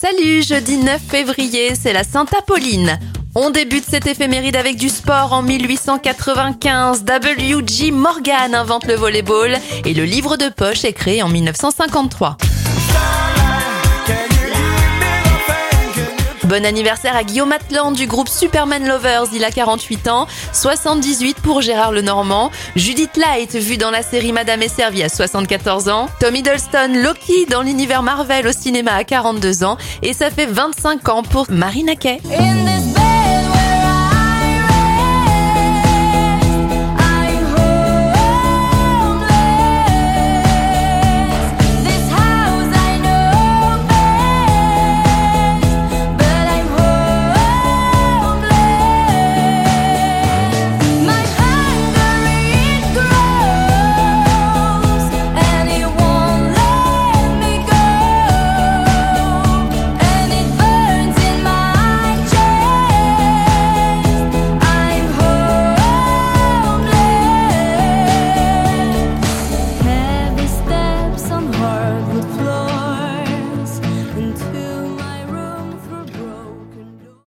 Salut, jeudi 9 février, c'est la Sainte Apolline. On débute cette éphéméride avec du sport en 1895. W.G. Morgan invente le volleyball et le livre de poche est créé en 1953. Bon anniversaire à Guillaume Atlan du groupe Superman Lovers, il a 48 ans, 78 pour Gérard Lenormand, Judith Light vue dans la série Madame est servie à 74 ans, Tom Hiddleston Loki dans l'univers Marvel au cinéma à 42 ans. Et ça fait 25 ans pour Marina Kay.